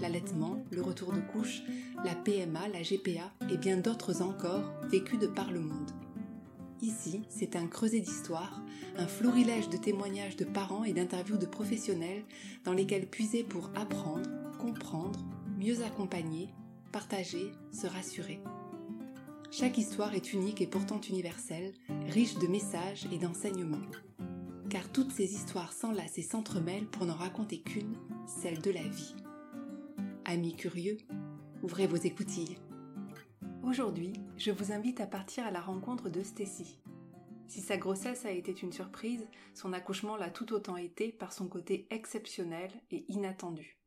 l'allaitement, le retour de couche, la PMA, la GPA et bien d'autres encore vécus de par le monde. Ici, c'est un creuset d'histoire, un florilège de témoignages de parents et d'interviews de professionnels dans lesquels puiser pour apprendre, comprendre, mieux accompagner, partager, se rassurer. Chaque histoire est unique et pourtant universelle, riche de messages et d'enseignements. Car toutes ces histoires s'enlacent et s'entremêlent pour n'en raconter qu'une, celle de la vie. Amis curieux, ouvrez vos écoutilles. Aujourd'hui, je vous invite à partir à la rencontre de Stacy. Si sa grossesse a été une surprise, son accouchement l'a tout autant été par son côté exceptionnel et inattendu.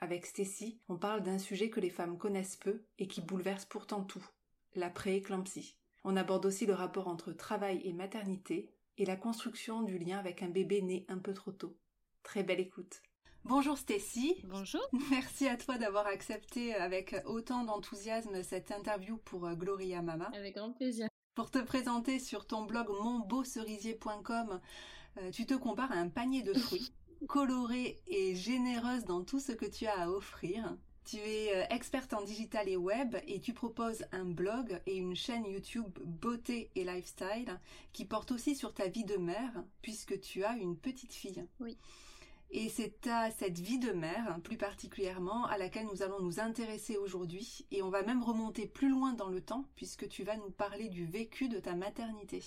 Avec Stacy, on parle d'un sujet que les femmes connaissent peu et qui bouleverse pourtant tout, la prééclampsie. On aborde aussi le rapport entre travail et maternité et la construction du lien avec un bébé né un peu trop tôt. Très belle écoute. Bonjour Stécie. Bonjour. Merci à toi d'avoir accepté avec autant d'enthousiasme cette interview pour euh, Gloria Mama. Avec grand plaisir. Pour te présenter sur ton blog monbeaucerisier.com, euh, tu te compares à un panier de fruits, colorée et généreuse dans tout ce que tu as à offrir. Tu es euh, experte en digital et web et tu proposes un blog et une chaîne YouTube beauté et lifestyle qui porte aussi sur ta vie de mère puisque tu as une petite fille. Oui. Et c'est à cette vie de mère, plus particulièrement, à laquelle nous allons nous intéresser aujourd'hui. Et on va même remonter plus loin dans le temps, puisque tu vas nous parler du vécu de ta maternité.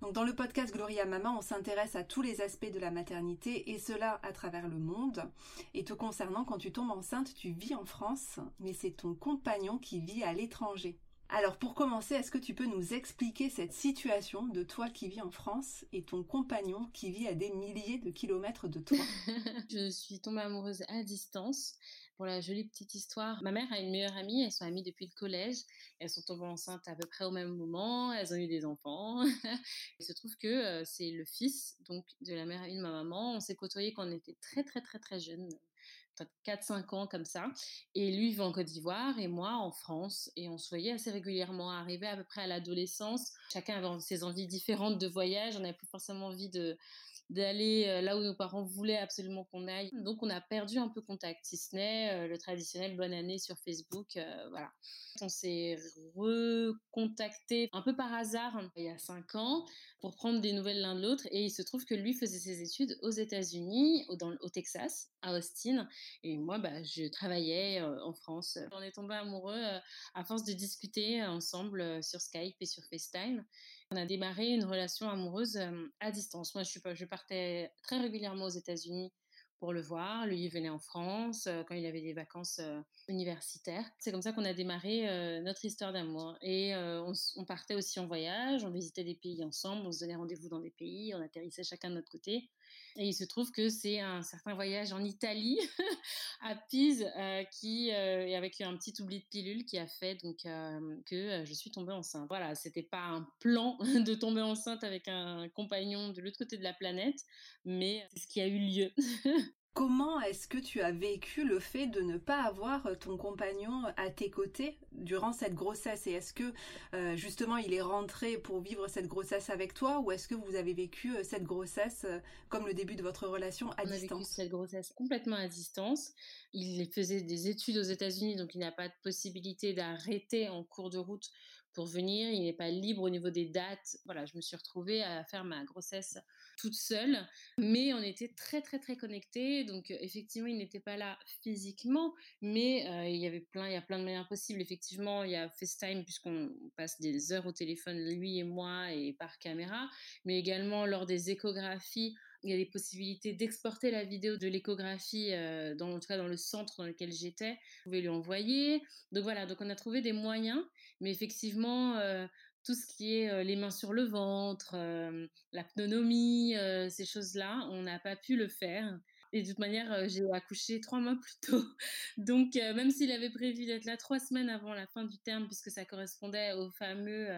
Donc dans le podcast Gloria Mama, on s'intéresse à tous les aspects de la maternité et cela à travers le monde. Et te concernant, quand tu tombes enceinte, tu vis en France, mais c'est ton compagnon qui vit à l'étranger. Alors pour commencer, est-ce que tu peux nous expliquer cette situation de toi qui vis en France et ton compagnon qui vit à des milliers de kilomètres de toi? Je suis tombée amoureuse à distance. Pour la jolie petite histoire, ma mère a une meilleure amie, elles sont amies depuis le collège, elles sont tombées enceintes à peu près au même moment, elles ont eu des enfants. Il se trouve que euh, c'est le fils donc de la mère amie de ma maman. On s'est côtoyés quand on était très très très très jeunes, 4-5 ans comme ça. Et lui vit en Côte d'Ivoire et moi en France. Et on se voyait assez régulièrement arriver à peu près à l'adolescence. Chacun avait ses envies différentes de voyage. On n'avait plus forcément envie de d'aller euh, là où nos parents voulaient absolument qu'on aille. Donc on a perdu un peu contact, si ce n'est euh, le traditionnel bonne année sur Facebook. Euh, voilà. On s'est recontacté un peu par hasard il y a cinq ans pour prendre des nouvelles l'un de l'autre et il se trouve que lui faisait ses études aux États-Unis, au, Texas, à Austin et moi bah, je travaillais en France. On est tombé amoureux à force de discuter ensemble sur Skype et sur FaceTime. On a démarré une relation amoureuse à distance. Moi je partais très régulièrement aux États-Unis pour le voir. Lui, il venait en France quand il avait des vacances universitaires. C'est comme ça qu'on a démarré notre histoire d'amour. Et on, on, partait aussi en voyage, on visitait des pays ensemble, on se donnait rendez-vous dans des pays, on atterrissait chacun de notre côté. Et il se trouve que c'est un certain voyage en Italie, à Pise, qui, et avec un petit oubli de pilule, qui a fait donc que je suis tombée enceinte. Voilà, c'était pas un plan de tomber enceinte avec un compagnon de l'autre côté de la planète, mais c'est ce qui a eu lieu. Comment est-ce que tu as vécu le fait de ne pas avoir euh, ton compagnon à tes côtés durant cette grossesse? Et est-ce que euh, justement il est rentré pour vivre cette grossesse avec toi? Ou est-ce que vous avez vécu euh, cette grossesse comme le début de votre relation à distance On a vécu cette grossesse complètement à distance. Il faisait des études aux États-Unis donc il n'a pas de possibilité d'arrêter en cours de route pour venir. Il n'est pas libre au niveau des dates. Voilà, je me suis retrouvée à faire ma grossesse toute seule, mais on était très très très connectés. Donc euh, effectivement, il n'était pas là physiquement, mais euh, il y avait plein, il y a plein de manières possibles. Effectivement, il y a FaceTime puisqu'on passe des heures au téléphone lui et moi et par caméra, mais également lors des échographies il y a des possibilités d'exporter la vidéo de l'échographie, euh, dans, en tout cas dans le centre dans lequel j'étais. Vous pouvez lui envoyer. Donc voilà, donc on a trouvé des moyens, mais effectivement, tout ce qui est les mains sur le ventre, l'apnonomie, ces choses-là, on n'a pas pu le faire. Et de toute manière, j'ai accouché trois mois plus tôt. Donc, même s'il avait prévu d'être là trois semaines avant la fin du terme, puisque ça correspondait au fameux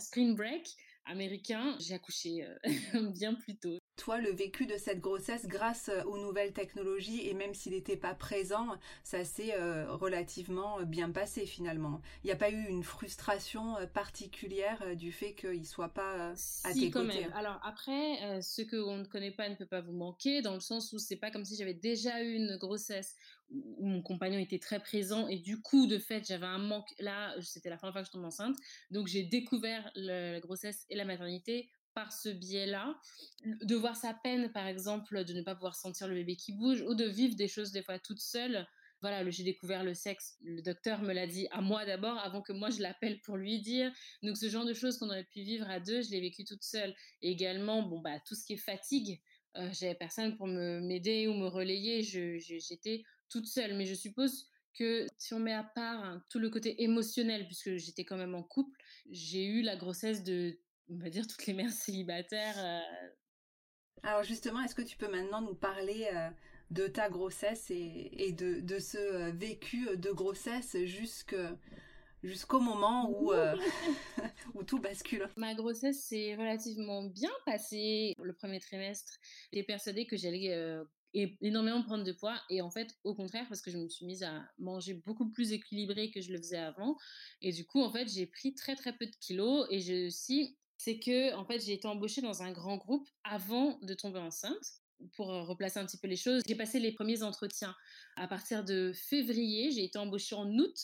spring break américain, j'ai accouché bien plus tôt toi, le vécu de cette grossesse grâce euh, aux nouvelles technologies et même s'il n'était pas présent, ça s'est euh, relativement euh, bien passé finalement. Il n'y a pas eu une frustration particulière du fait qu'il ne soit pas à si, quand Même. Alors après, ce qu'on ne connaît pas ne peut pas vous manquer dans le sens où c'est pas comme si j'avais déjà eu une grossesse où mon compagnon était très présent et du coup, de fait, j'avais un manque. Là, c'était la première fois que je tombe enceinte. Donc, j'ai découvert la grossesse et la maternité par ce biais-là, de voir sa peine, par exemple, de ne pas pouvoir sentir le bébé qui bouge, ou de vivre des choses des fois toute seule. Voilà, j'ai découvert le sexe, le docteur me l'a dit à moi d'abord, avant que moi je l'appelle pour lui dire. Donc ce genre de choses qu'on aurait pu vivre à deux, je l'ai vécu toute seule. Et également, bon bah tout ce qui est fatigue, euh, j'avais personne pour me m'aider ou me relayer, j'étais toute seule. Mais je suppose que si on met à part tout le côté émotionnel, puisque j'étais quand même en couple, j'ai eu la grossesse de on va dire, toutes les mères célibataires. Euh. Alors justement, est-ce que tu peux maintenant nous parler euh, de ta grossesse et, de, de, ce euh, vécu de grossesse jusqu'au moment où, où tout bascule? Ma grossesse s'est relativement bien passée. Le premier trimestre, j'étais persuadée que j'allais énormément prendre de poids. Et en fait, au contraire, parce que je me suis mise à manger beaucoup plus équilibré que je le faisais avant. Et du coup, en fait, j'ai pris très très peu de kilos et je suis c'est que en fait j'ai été embauchée dans un grand groupe avant de tomber enceinte pour replacer un petit peu les choses. J'ai passé les premiers entretiens à partir de février, j'ai été embauchée en août.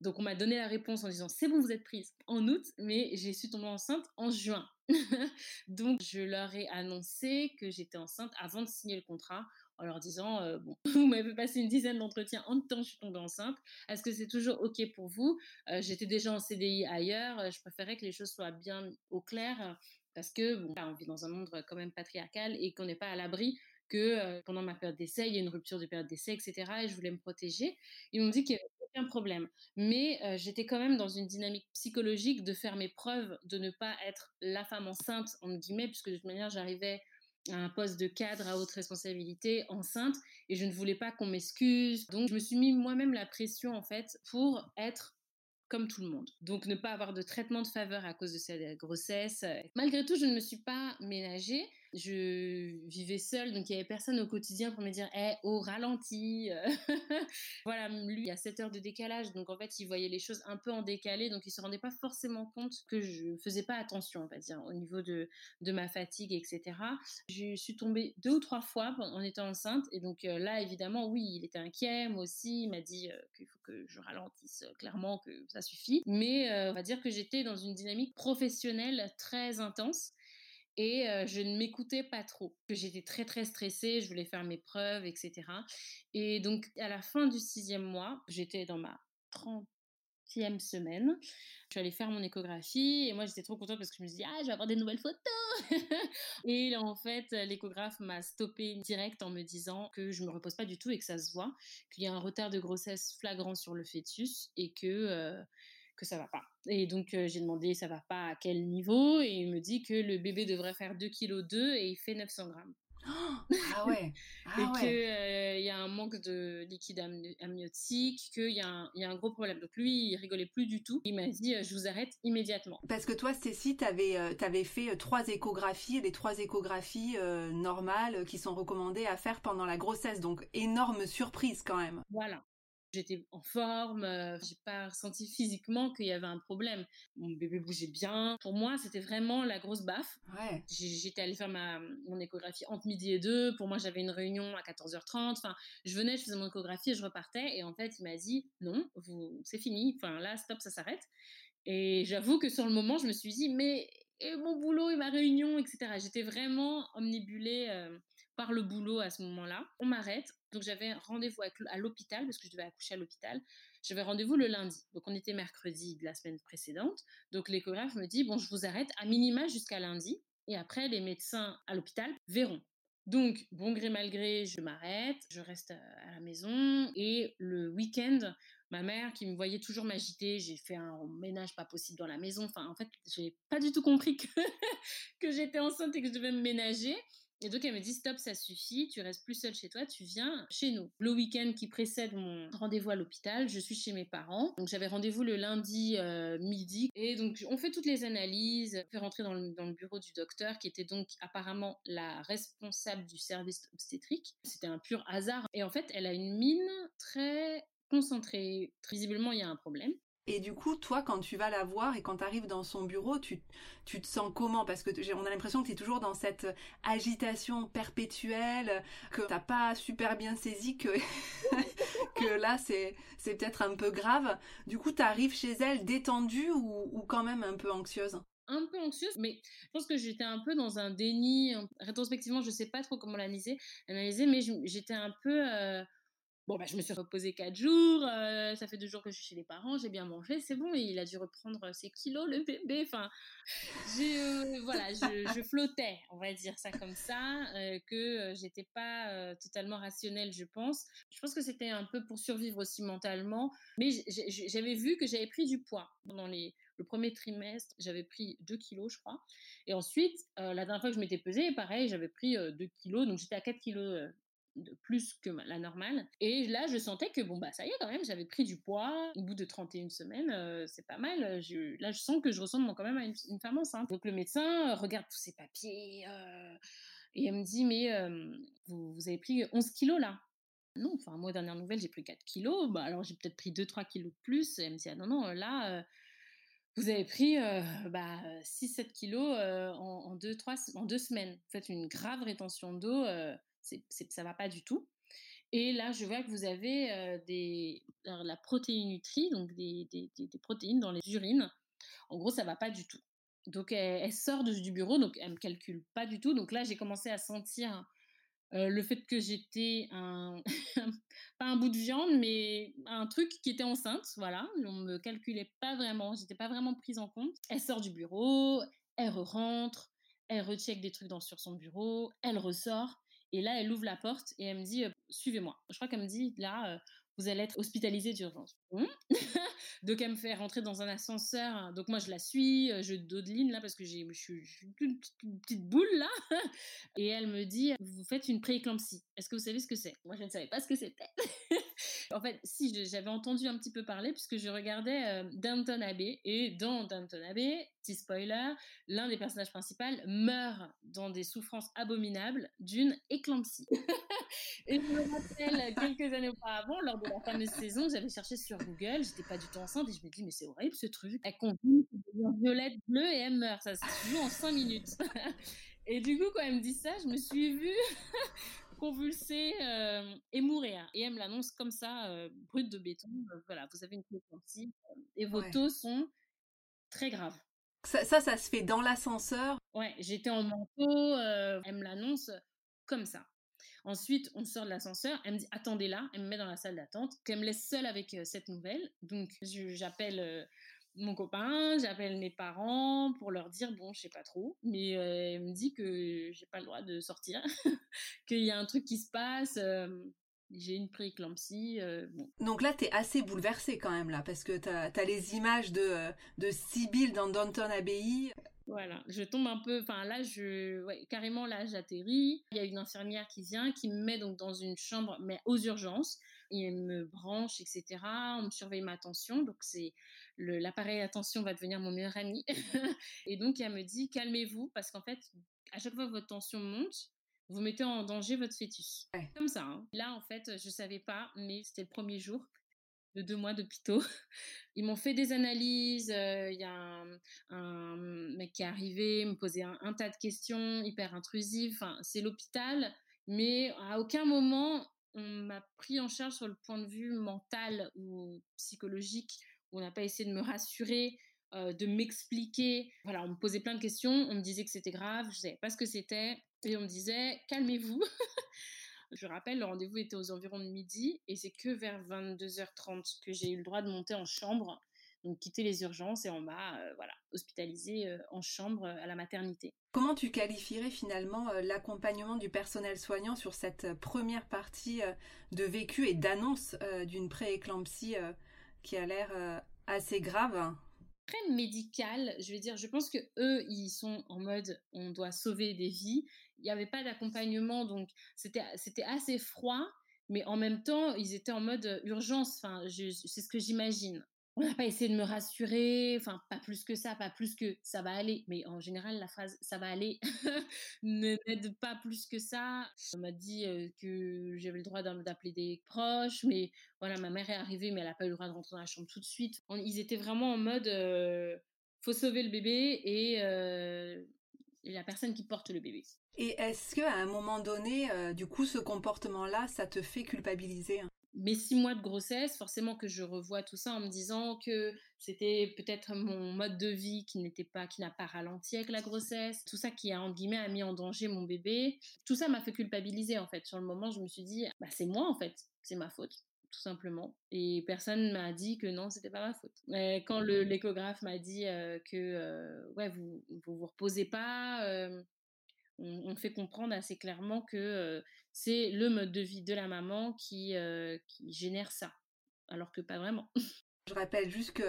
Donc on m'a donné la réponse en disant c'est bon vous êtes prise en août, mais j'ai su tomber enceinte en juin. Donc je leur ai annoncé que j'étais enceinte avant de signer le contrat en leur disant euh, Bon, vous m'avez passé une dizaine d'entretiens en temps, je suis tombée enceinte. Est-ce que c'est toujours OK pour vous? Euh, J'étais déjà en CDI ailleurs. Euh, je préférais que les choses soient bien au clair parce que bon, on vit dans un monde quand même patriarcal et qu'on n'est pas à l'abri que pendant ma période d'essai, il y a une rupture de période d'essai, etc. Et je voulais me protéger. Ils m'ont dit qu'il n'y avait aucun problème. Mais j'étais quand même dans une dynamique psychologique de faire mes preuves, de ne pas être la femme enceinte, entre guillemets, puisque de toute manière, j'arrivais un poste de cadre à haute responsabilité enceinte et je ne voulais pas qu'on m'excuse. Donc je me suis mis moi-même la pression en fait pour être comme tout le monde. Donc ne pas avoir de traitement de faveur à cause de cette grossesse. Malgré tout, je ne me suis pas ménagée je vivais seule, donc il y avait personne au quotidien pour me dire "Eh, au ralenti." Euh. voilà, lui, il y a 7 heures de décalage, donc en fait, il voyait les choses un peu en décalé, donc il se rendait pas forcément compte que je faisais pas attention, on va dire, au niveau de, de ma fatigue, etc. Je suis tombée deux ou trois fois en étant enceinte, et donc euh, là, évidemment, oui, il était inquiet, moi aussi, il m'a dit euh, qu'il faut que je ralentisse clairement, que ça suffit. Mais on va dire que j'étais dans une dynamique professionnelle très intense et je ne m'écoutais pas trop. Que j'étais très très stressée, je voulais faire mes preuves, etc. Et donc à la fin du sixième mois, j'étais dans ma 30e semaine. Je suis allée faire mon échographie et moi j'étais trop contente parce que je me suis dit ah je vais avoir des nouvelles photos. et en fait l'échographe m'a stoppé direct en me disant que je me repose pas du tout et que ça se voit, qu'il y a un retard de grossesse flagrant sur le fœtus et que que ça va pas. Et donc j'ai demandé ça va pas à quel niveau et il me dit que le bébé devrait faire 2 kg 2 et il fait 900 grammes. ah ouais. Ah et qu'il y a un manque de liquide amniotique, qu'il y, y, a un gros problème. Donc lui, il rigolait plus du tout. Il m'a dit, je vous arrête immédiatement. Parce que toi, Stécie, tu avais, avais, fait trois échographies, les trois échographies normales qui sont recommandées à faire pendant la grossesse. Donc énorme surprise quand même. Voilà. J'étais en forme, euh, j'ai pas ressenti physiquement qu'il y avait un problème. Mon bébé bougeait bien. Pour moi, c'était vraiment la grosse baffe. Ouais. J'étais allée faire ma, mon échographie entre midi et deux. Pour moi, j'avais une réunion à 14h30. Enfin, je venais, je faisais mon échographie et je repartais. Et en fait, il m'a dit non, vous, c'est fini. Enfin, là, stop, ça s'arrête. Et j'avoue que sur le moment, je me suis dit, mais et mon boulot et ma réunion, etc. J'étais vraiment omnibulée euh, par le boulot à ce moment-là. On m'arrête. Donc j'avais rendez-vous à l'hôpital parce que je devais accoucher à l'hôpital. J'avais rendez-vous le lundi. Donc on était mercredi de la semaine précédente. Donc l'échographe me dit, bon, je vous arrête à minima jusqu'à lundi. Et après, les médecins à l'hôpital verront. Donc, bon gré mal gré, je m'arrête, je reste à la maison. Et le week-end, ma mère qui me voyait toujours m'agiter, j'ai fait un ménage pas possible dans la maison. Enfin, en fait, j'ai pas du tout compris que, que j'étais enceinte et que je devais me ménager. Et donc elle me dit stop, ça suffit, tu restes plus seule chez toi, tu viens chez nous. Le week-end qui précède mon rendez-vous à l'hôpital, je suis chez mes parents. Donc j'avais rendez-vous le lundi euh, midi. Et donc on fait toutes les analyses, on fait rentrer dans le, dans le bureau du docteur qui était donc apparemment la responsable du service obstétrique. C'était un pur hasard. Et en fait, elle a une mine très concentrée. Visiblement, il y a un problème. Et du coup, toi, quand tu vas la voir et quand tu arrives dans son bureau, tu, tu te sens comment? Parce que on a l'impression que tu es toujours dans cette agitation perpétuelle, que t'as pas super bien saisi que, que là, c'est, peut-être un peu grave. Du coup, tu arrives chez elle détendue ou, ou quand même un peu anxieuse? Un peu anxieuse, mais je pense que j'étais un peu dans un déni. Rétrospectivement, je sais pas trop comment l'analyser, analyser, mais j'étais un peu euh, Bon, bah, je me suis reposée quatre jours, euh, ça fait deux jours que je suis chez les parents, j'ai bien mangé, c'est bon, il a dû reprendre ses kilos, le bébé. Enfin, euh, voilà, je, flottais, on va dire ça comme ça, euh, que j'étais pas totalement rationnelle, je pense. Je pense que c'était un peu pour survivre aussi mentalement, mais j'avais vu que j'avais pris du poids pendant les, le premier trimestre, j'avais pris 2 kilos, je crois. Et ensuite, la dernière fois que je m'étais pesée, pareil, j'avais pris 2 kilos, donc j'étais à 4 kilos de plus que la normale. Et là, je sentais que, bon, bah, ça y est, quand même, j'avais pris du poids. Au bout de 31 semaines, euh, c'est pas mal. Je, là, je sens que je ressemble quand même à une, femme enceinte. Donc, le médecin euh, regarde tous ces papiers euh, et elle me dit, mais vous, avez pris 11 kilos là? Non, enfin, moi, dernière nouvelle, j'ai pris 4 kilos. Bah, alors, j'ai peut-être pris 2-3 kilos de plus. Et elle me dit, ah non, non, là, vous avez pris bah, 6-7 kilos en, 2 trois, en deux semaines. Vous faites une grave rétention d'eau c'est, ça va pas du tout. Et là, je vois que vous avez des, la protéinutrie, donc des, des, protéines dans les urines. En gros, ça va pas du tout. Donc, elle, sort de, du bureau, donc elle me calcule pas du tout. Donc là, j'ai commencé à sentir le fait que j'étais un, pas un bout de viande, mais un truc qui était enceinte. Voilà, on me calculait pas vraiment, j'étais pas vraiment prise en compte. Elle sort du bureau, elle rentre, elle recheck des trucs dans, sur son bureau, elle ressort. Et là, elle ouvre la porte et elle me dit Suivez-moi. Je crois qu'elle me dit Là, vous allez être hospitalisé d'urgence. Mmh. donc, elle me fait rentrer dans un ascenseur. Donc, moi, je la suis, je dodeline là parce que je suis une petite boule là. et elle me dit Vous faites une prééclampsie. Est-ce que vous savez ce que c'est? Moi, je ne savais pas ce que c'était. en fait, si, j'avais entendu un petit peu parler puisque je regardais Downton Abbey. Et dans Downton Abbey, petit spoiler, l'un des personnages principaux meurt dans des souffrances abominables d'une éclampsie. et je me rappelle quelques années auparavant, lors de la fameuse saison, j'avais cherché sur Google, j'étais pas du tout enceinte et je me dis mais c'est horrible ce truc. Elle convulse, violette, bleue et elle meurt. Ça se joue en 5 minutes. et du coup, quand elle me dit ça, je me suis vue convulser euh, et mourir. Et elle me l'annonce comme ça, euh, brute de béton. Euh, voilà, vous avez une éclampsie et vos taux sont très graves. Ça, ça, ça, se fait dans l'ascenseur? Ouais, j'étais en manteau, euh, elle me l'annonce comme ça. Ensuite, on sort de l'ascenseur, elle me dit attendez là, elle me met dans la salle d'attente, qu'elle me laisse seule avec euh, cette nouvelle. Donc, j'appelle euh, mon copain, j'appelle mes parents pour leur dire bon, je sais pas trop, mais elle me dit que j'ai pas le droit de sortir, qu'il y a un truc qui se passe j'ai une prééclampsie. Euh, Donc là, tu es assez bouleversée quand même, là, parce que tu as, les images de, euh, de Sibyl dans Downton Abbey. Voilà, je tombe un peu, enfin là, je, carrément là, j'atterris. Il y a une infirmière qui vient, qui me met donc dans une chambre, mais aux urgences. Et elle me branche, etc. On me surveille ma tension, donc c'est l'appareil à tension va devenir mon meilleur ami. et donc elle me dit calmez-vous, parce qu'en fait, à chaque fois que votre tension monte, vous mettez en danger votre fœtus. Comme ça. Hein. Là, en fait, je savais pas, mais c'était le premier jour de deux mois d'hôpitaux. Ils m'ont fait des analyses. Euh, il y a un, mec qui est arrivé, me posait un, tas de questions hyper intrusives. Enfin, c'est l'hôpital, mais à aucun moment on m'a pris en charge sur le point de vue mental ou psychologique. On n'a pas essayé de me rassurer. Euh, de m'expliquer. Voilà, on me posait plein de questions, on me disait que c'était grave, je savais pas ce que c'était, et on me disait calmez-vous. je rappelle, le rendez-vous était aux environs de midi, et c'est que vers 22h30 que j'ai eu le droit de monter en chambre, donc quitter les urgences, et on m'a euh, voilà hospitalisée euh, en chambre à la maternité. Comment tu qualifierais finalement l'accompagnement du personnel soignant sur cette première partie de vécu et d'annonce d'une prééclampsie qui a l'air assez grave? Très médical. Je veux dire, je pense que eux, ils sont en mode on doit sauver des vies. Il n'y avait pas d'accompagnement, donc c'était assez froid, mais en même temps, ils étaient en mode urgence. Enfin, c'est ce que j'imagine. On n'a pas essayé de me rassurer, enfin, pas plus que ça, pas plus que ça va aller. Mais en général, la phrase ça va aller ne m'aide pas plus que ça. On m'a dit que j'avais le droit d'appeler des proches, mais voilà, ma mère est arrivée, mais elle n'a pas eu le droit de rentrer dans la chambre tout de suite. ils étaient vraiment en mode faut sauver le bébé et, la personne qui porte le bébé. Et est-ce qu'à un moment donné, du coup, ce comportement-là, ça te fait culpabiliser hein? Mes six mois de grossesse, forcément que je revois tout ça en me disant que c'était peut-être mon mode de vie qui n'était pas, qui n'a pas ralenti avec la grossesse, tout ça qui a en guillemets a mis en danger mon bébé. Tout ça m'a fait culpabiliser en fait. Sur le moment, je me suis dit, bah, c'est moi en fait, c'est ma faute tout simplement. Et personne m'a dit que non, c'était pas ma faute. quand l'échographe m'a dit euh, que ouais, vous, vous vous reposez pas, on, fait comprendre assez clairement que c'est le mode de vie de la maman qui, qui génère ça, alors que pas vraiment. Je rappelle juste que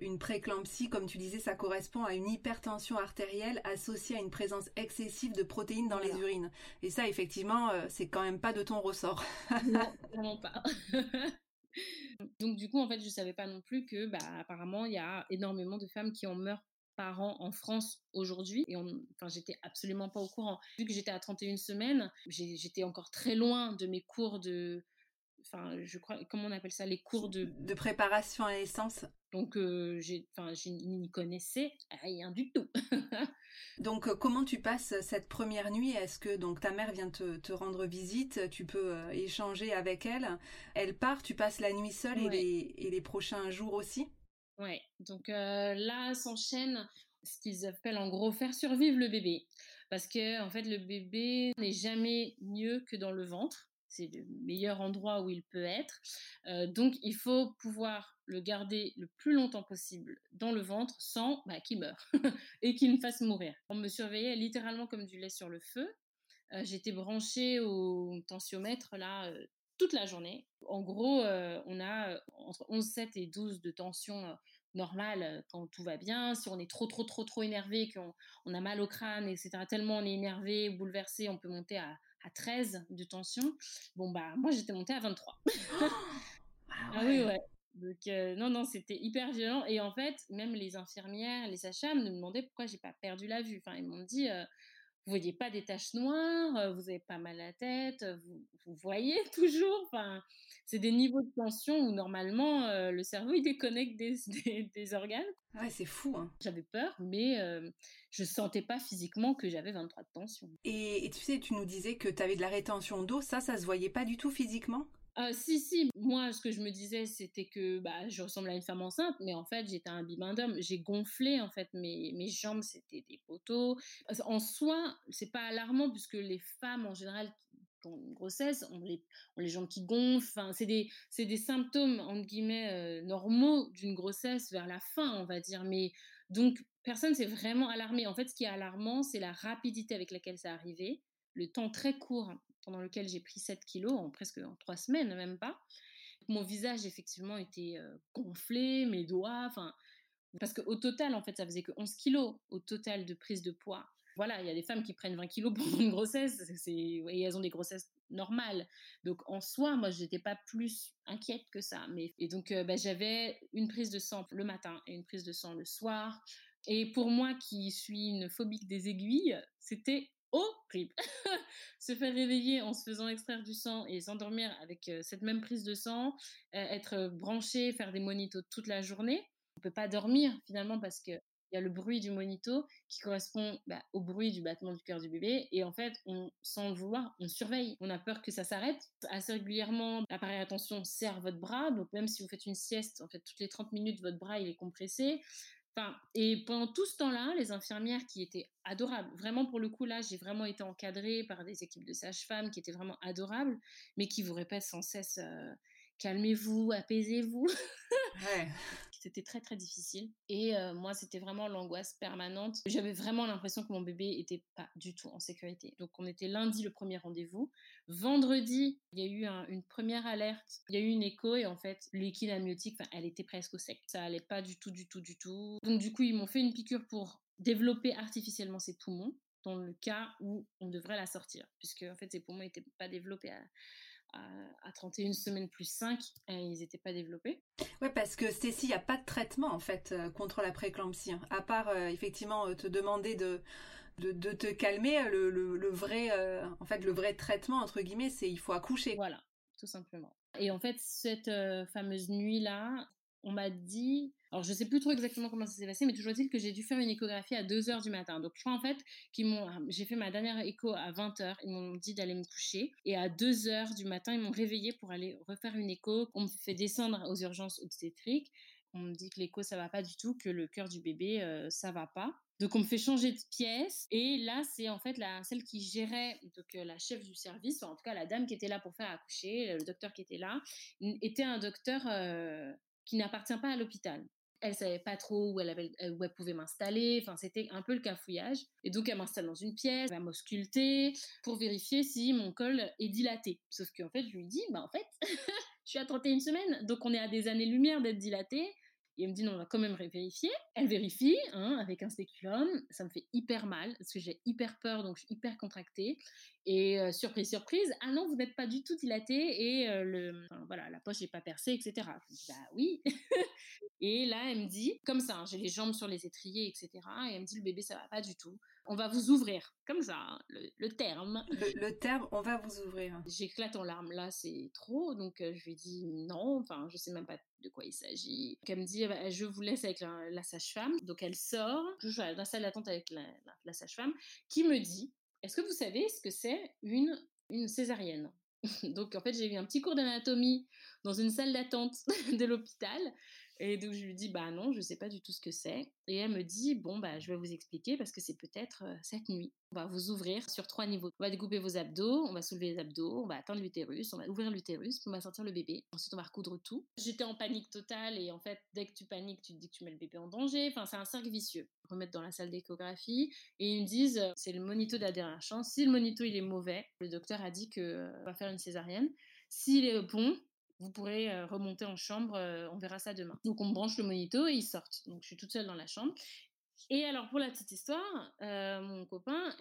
une préclampsie, comme tu disais, ça correspond à une hypertension artérielle associée à une présence excessive de protéines dans les urines. Et ça, effectivement, c'est quand même pas de ton ressort. non, vraiment pas. Donc du coup, en fait, je savais pas non plus que, bah, apparemment, il y a énormément de femmes qui en meurent par an en France aujourd'hui et enfin j'étais absolument pas au courant vu que j'étais à 31 semaines j'étais encore très loin de mes cours de enfin je crois comment on appelle ça les cours de de préparation à l'essence. Donc euh, j'ai enfin je n'y connaissais rien du tout. Donc euh, comment tu passes cette première nuit? Est-ce que donc ta mère vient te, rendre visite tu peux euh, échanger avec elle? Elle part tu passes la nuit seule et les et les prochains jours aussi? Ouais, donc là s'enchaîne ce qu'ils appellent en gros faire survivre le bébé. Parce que en fait, le bébé n'est jamais mieux que dans le ventre. C'est le meilleur endroit où il peut être. donc, il faut pouvoir le garder le plus longtemps possible dans le ventre sans bah, qu'il meure et qu'il me fasse mourir. On me surveillait littéralement comme du lait sur le feu. J'étais branchée au tensiomètre là toute la journée. En gros, euh, on a euh, entre 11,7 et 12 de tension euh, normale quand tout va bien. Si on est trop, trop, trop, trop énervé, qu'on on a mal au crâne, etc., tellement on est énervé, bouleversé, on peut monter à, à 13 de tension. Bon, bah, moi, j'étais montée à 23. ah, ah oui, ouais. Donc, non, non, c'était hyper violent. Et en fait, même les infirmières, les sages me demandaient pourquoi j'ai pas perdu la vue. Enfin, ils m'ont dit, vous voyez pas des taches noires, euh, vous avez pas mal à la tête, euh, vous, voyez toujours. Enfin, c'est des niveaux de tension où normalement euh, le cerveau il déconnecte des, des, organes. Ouais, c'est fou. Hein. J'avais peur, mais je je sentais pas physiquement que j'avais 23 de tension. Et, et, tu sais, tu nous disais que tu avais de la rétention d'eau, ça, ça se voyait pas du tout physiquement? Ah, si, si, moi, ce que je me disais, c'était que bah, je ressemble à une femme enceinte, mais en fait, j'étais un bibendum. J'ai gonflé, en fait, mes, jambes, c'était des poteaux. En soi, c'est pas alarmant, puisque les femmes, en général, qui ont une grossesse, ont les, jambes qui gonflent. C'est des, symptômes, entre guillemets, euh, normaux d'une grossesse vers la fin, on va dire. Mais donc, personne s'est vraiment alarmé. En fait, ce qui est alarmant, c'est la rapidité avec laquelle ça arrivé, le temps très court pendant lequel j'ai pris 7 kilos en presque en 3 semaines, même pas. Mon visage, effectivement, était euh, gonflé, mes doigts, enfin, parce qu'au total, en fait, ça faisait que 11 kilos au total de prise de poids. Voilà, il y a des femmes qui prennent 20 kilos pendant une grossesse, et elles ont des grossesses normales. Donc, en soi, moi, je n'étais pas plus inquiète que ça. Mais, et donc, euh, bah, j'avais une prise de sang le matin et une prise de sang le soir. Et pour moi, qui suis une phobique des aiguilles, c'était se faire réveiller en se faisant extraire du sang et s'endormir avec euh, cette même prise de sang, euh, être branché, faire des monitos toute la journée. On peut pas dormir finalement parce que il y a le bruit du monito qui correspond bah, au bruit du battement du cœur du bébé. Et en fait, on, sans le vouloir, on surveille. On a peur que ça s'arrête. Assez régulièrement, l'appareil attention serre votre bras. Donc même si vous faites une sieste, en fait, toutes les 30 minutes, votre bras, il est compressé et pendant tout ce temps-là, les infirmières qui étaient adorables, vraiment pour le coup là, j'ai vraiment été encadrée par des équipes de sages-femmes qui étaient vraiment adorables, mais qui vous répètent sans cesse euh, calmez-vous, apaisez-vous. Ouais. C'était très très difficile. Et euh, moi, c'était vraiment l'angoisse permanente. J'avais vraiment l'impression que mon bébé était pas du tout en sécurité. Donc, on était lundi le premier rendez-vous. Vendredi, il y a eu une première alerte. Il y a eu une écho et en fait, liquide amniotique, elle était presque au sec. Ça allait pas du tout, du tout, du tout. Donc, du coup, ils m'ont fait une piqûre pour développer artificiellement ses poumons. dans le cas où on devrait la sortir, puisque en fait, ces poumons n'étaient pas développés à, à, 31 semaines plus 5, ils n'étaient pas développés. Ouais, parce que Stécie, il n'y a pas de traitement en fait euh, contre la préclampsie, hein. à part euh, effectivement euh, te demander de, de, te calmer. Le, le, vrai, en fait, le vrai traitement entre guillemets, c'est il faut accoucher. Voilà, tout simplement. Et en fait, cette fameuse nuit-là, on m'a dit, alors je sais plus trop exactement comment ça s'est passé, mais toujours est-il que j'ai dû faire une échographie à 2 heures du matin. Donc je crois en fait qu'ils m'ont, j'ai fait ma dernière écho à 20 heures, ils m'ont dit d'aller me coucher, et à 2 heures du matin, ils m'ont réveillée pour aller refaire une écho. On me fait descendre aux urgences obstétriques. On me dit que l'écho ça va pas du tout, que le cœur du bébé euh, ça va pas. Donc on me fait changer de pièce et là c'est en fait la celle qui gérait donc euh, la chef du service, en tout cas la dame qui était là pour faire accoucher, le docteur qui était là, était un docteur euh, qui n'appartient pas à l'hôpital. Elle savait pas trop où elle, avait, euh, où pouvait m'installer. Enfin, c'était un peu le cafouillage. Et donc, elle m'installe dans une pièce, elle va m'ausculter pour vérifier si mon col est dilaté. Sauf qu'en fait, je lui dis, bah en fait, je suis à 31 semaines, donc on est à des années-lumière d'être dilaté. Et elle me dit, non, on va quand même vérifier. Elle vérifie, hein, avec un spéculum. Ça me fait hyper mal, parce que j'ai hyper peur, donc je suis hyper contractée. Et euh, surprise, surprise, ah non, vous n'êtes pas du tout dilaté, et euh, le, voilà, la poche n'est pas percée, etc. Je dis, bah oui. et là, elle me dit, comme ça, hein, j'ai les jambes sur les étriers, etc. Et elle me dit, le bébé, ça va pas du tout. On va vous ouvrir, comme ça, hein, le, terme. Le, terme, on va vous ouvrir. J'éclate en larmes, là, c'est trop. Donc, euh, je lui dis non, enfin, je sais même pas de quoi il s'agit. Elle me dit, bah, je vous laisse avec la, sage-femme. Donc elle sort, je suis dans la salle d'attente avec la, sage-femme, qui me dit, est-ce que vous savez ce que c'est une, une césarienne? Donc en fait j'ai eu un petit cours d'anatomie dans une salle d'attente de l'hôpital et donc je lui dis bah non je sais pas du tout ce que c'est et elle me dit bon bah je vais vous expliquer parce que c'est peut-être cette nuit on va vous ouvrir sur trois niveaux. On va découper vos abdos, on va soulever les abdos, on va atteindre l'utérus, on va ouvrir l'utérus, on va sortir le bébé. Ensuite, on va recoudre tout. J'étais en panique totale et en fait, dès que tu paniques, tu te dis que tu mets le bébé en danger. Enfin, c'est un cercle vicieux. Remettre dans la salle d'échographie et ils me disent c'est le monito de la dernière chance. Si le monito il est mauvais, le docteur a dit que va faire une césarienne. S'il est bon, vous pourrez euh, remonter en chambre, euh, on verra ça demain. Donc on branche le monito et ils sortent. Donc je suis toute seule dans la chambre et alors, pour la petite histoire, euh, mon copain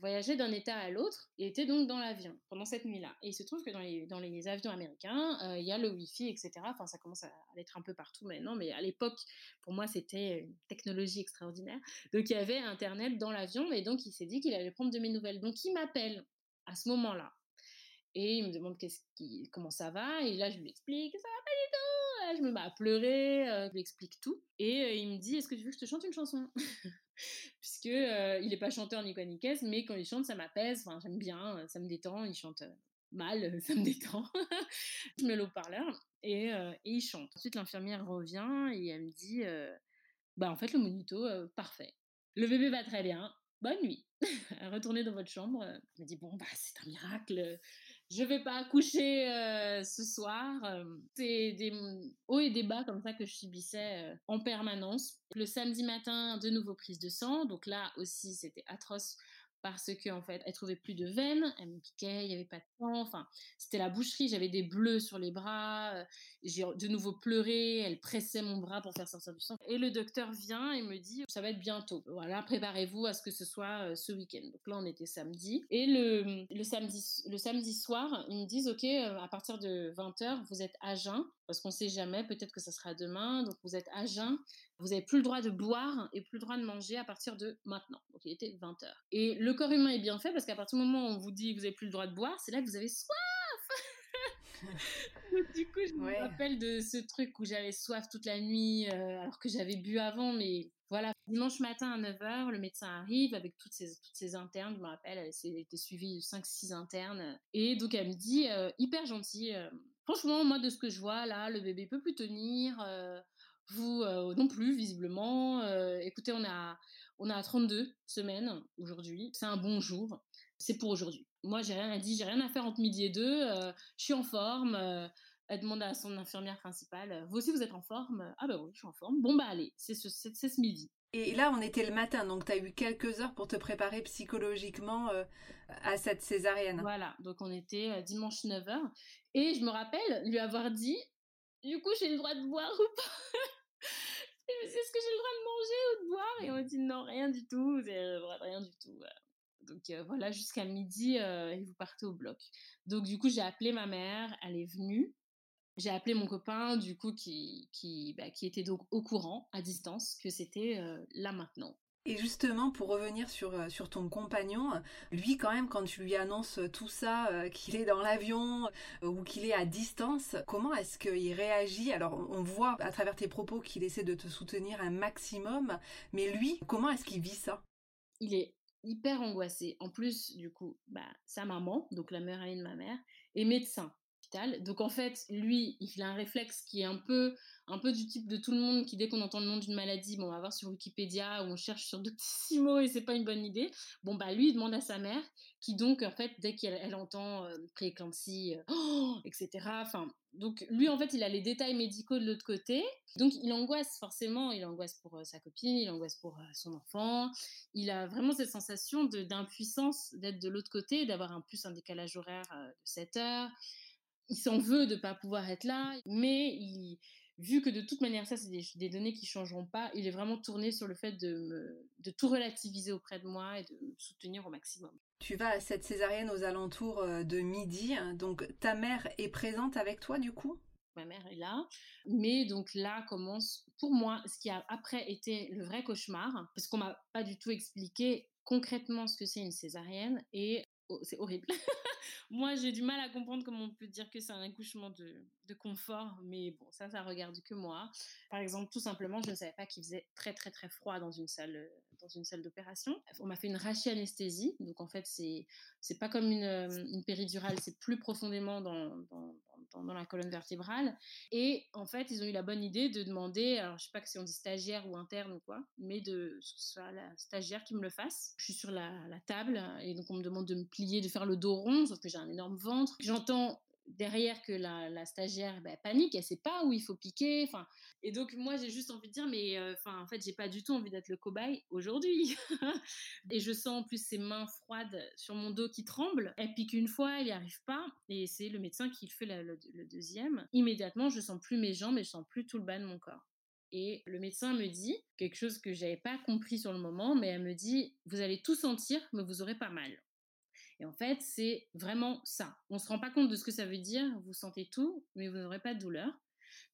voyageait d'un état à l'autre et était donc dans l'avion pendant cette nuit-là. Et il se trouve que dans les, avions américains, il y a le Wi-Fi, etc. Enfin, ça commence à, être un peu partout maintenant, mais à l'époque, pour moi, c'était une technologie extraordinaire. Donc, il y avait Internet dans l'avion et donc il s'est dit qu'il allait prendre de mes nouvelles. Donc, il m'appelle à ce moment-là. Et il me demande qu'est-ce qui, comment ça va. Et là, je lui explique, ça va pas du tout je me mets à pleurer, euh, je lui explique tout. Et euh, il me dit, est-ce que tu veux que je te chante une chanson? Puisque euh, il n'est pas chanteur ni quoi ni qu'est-ce, mais quand il chante, ça m'apaise, enfin, j'aime bien, ça me détend, il chante mal, ça me détend. je mets le haut-parleur et, et, il chante. Ensuite, l'infirmière revient et elle me dit, bah en fait, le monito, parfait. Le bébé va très bien, bonne nuit. Retournez dans votre chambre. Je me dis, bon, bah, c'est un miracle. Je vais pas accoucher euh, ce soir. Euh, c'est des hauts et des bas comme ça que je subissais euh, en permanence. Le samedi matin, de nouveau prise de sang. Donc là aussi, c'était atroce parce que en fait, elle trouvait plus de veines, elle me piquait, il y avait pas de sang, enfin, c'était la boucherie, j'avais des bleus sur les bras, euh, j'ai de nouveau pleuré, elle pressait mon bras pour faire sortir du sang. Et le docteur vient et me dit ça va être bientôt. Voilà, préparez-vous à ce que ce soit euh, ce week-end. Donc là, on était samedi et le, samedi soir, ils me disent OK, euh, à partir de 20h, vous êtes à jeun parce qu'on sait jamais, peut-être que ça sera demain. Donc vous êtes à jeun, vous n'avez plus le droit de boire et plus le droit de manger à partir de maintenant. Donc il était 20h. Et le corps humain est bien fait parce qu'à partir du moment où on vous dit que vous n'avez plus le droit de boire, c'est là que vous avez soif. du coup, je me rappelle de ce truc où j'avais soif toute la nuit euh, alors que j'avais bu avant, mais voilà. Dimanche matin à 9h, le médecin arrive avec toutes ces internes. Je me rappelle, elle, était suivie de 5-6 internes. Et donc, elle me dit, euh, hyper gentille, euh, franchement, moi, de ce que je vois, là, le bébé peut plus tenir. Euh, vous euh, non plus, visiblement. Euh, écoutez, on a, on a 32 semaines aujourd'hui. C'est un bon jour. C'est pour aujourd'hui. Moi, j'ai rien à dire, j'ai rien à faire entre midi et deux. je suis en forme. elle demande à son infirmière principale Vous aussi, vous êtes en forme? Ah, bah oui, je suis en forme. Bon, bah allez, c'est ce, ce midi. Et là, on était le matin, donc tu as eu quelques heures pour te préparer psychologiquement euh, à cette césarienne. Voilà, donc on était euh, dimanche 9h. Et je me rappelle lui avoir dit, du coup, j'ai le droit de boire ou pas? Est-ce que j'ai le droit de manger ou de boire? Et on m'a dit non, rien du tout, rien du tout. Donc voilà, jusqu'à midi, et vous partez au bloc. Donc du coup, j'ai appelé ma mère, elle est venue. J'ai appelé mon copain, du coup, qui, qui, bah, qui était donc au courant, à distance, que c'était là maintenant. Et justement, pour revenir sur, euh, sur ton compagnon, lui quand même, quand tu lui annonces tout ça, euh, qu'il est dans l'avion euh, ou qu'il est à distance, comment est-ce qu'il réagit? Alors on voit à travers tes propos qu'il essaie de te soutenir un maximum, mais lui, comment est-ce qu'il vit ça? Il est hyper angoissé. En plus, du coup, bah, sa maman, donc la mère amie de ma mère, est médecin. Donc en fait, lui, il a un réflexe qui est un peu, un peu du type de tout le monde qui dès qu'on entend le nom d'une maladie, bon, on va voir sur Wikipédia ou on cherche sur Doctissimo et c'est pas une bonne idée. Bon bah lui, il demande à sa mère, qui donc en fait dès qu'elle entend euh, prééclampsie, euh, oh, etc. Enfin, donc lui en fait, il a les détails médicaux de l'autre côté. Donc il angoisse forcément, il angoisse pour euh, sa copine, il angoisse pour son enfant. Il a vraiment cette sensation d'impuissance d'être de l'autre côté, d'avoir un plus un décalage horaire de 7 heures il s'en veut de ne pas pouvoir être là, mais il, vu que de toute manière, ça, c'est des, données qui ne changeront pas, il est vraiment tourné sur le fait de, de tout relativiser auprès de moi et de me soutenir au maximum. Tu vas à cette césarienne aux alentours euh, de midi, hein, donc ta mère est présente avec toi du coup? Ma mère est là, mais donc là commence pour moi ce qui a après été le vrai cauchemar, parce qu'on m'a pas du tout expliqué concrètement ce que c'est une césarienne et oh, c'est horrible. Moi, j'ai du mal à comprendre comment on peut dire que c'est un accouchement de, de, confort, mais bon, ça, ça regarde que moi. Par exemple, tout simplement, je ne savais pas qu'il faisait très, très, très froid dans une salle, dans une salle d'opération. On m'a fait une rachianesthésie, donc en fait, c'est, c'est pas comme une, une péridurale, c'est plus profondément dans, dans, dans, dans, la colonne vertébrale. Et en fait, ils ont eu la bonne idée de demander, alors je sais pas si on dit stagiaire ou interne ou quoi, mais de ce soit la stagiaire qui me le fasse. Je suis sur la, la table et donc on me demande de me plier, de faire le dos rond, sauf que j'ai un énorme ventre. J'entends derrière que la, stagiaire bah, panique, elle sait pas où il faut piquer. Enfin, et donc moi j'ai juste envie de dire, mais euh, enfin en fait j'ai pas du tout envie d'être le cobaye aujourd'hui. et je sens en plus ses mains froides sur mon dos qui tremblent. Elle pique une fois, elle n'y arrive pas, et c'est le médecin qui fait le, deuxième. Immédiatement, je sens plus mes jambes et je sens plus tout le bas de mon corps. Et le médecin me dit quelque chose que j'avais pas compris sur le moment, mais elle me dit vous allez tout sentir, mais vous aurez pas mal. Et en fait, c'est vraiment ça. On ne se rend pas compte de ce que ça veut dire, vous sentez tout, mais vous n'aurez pas de douleur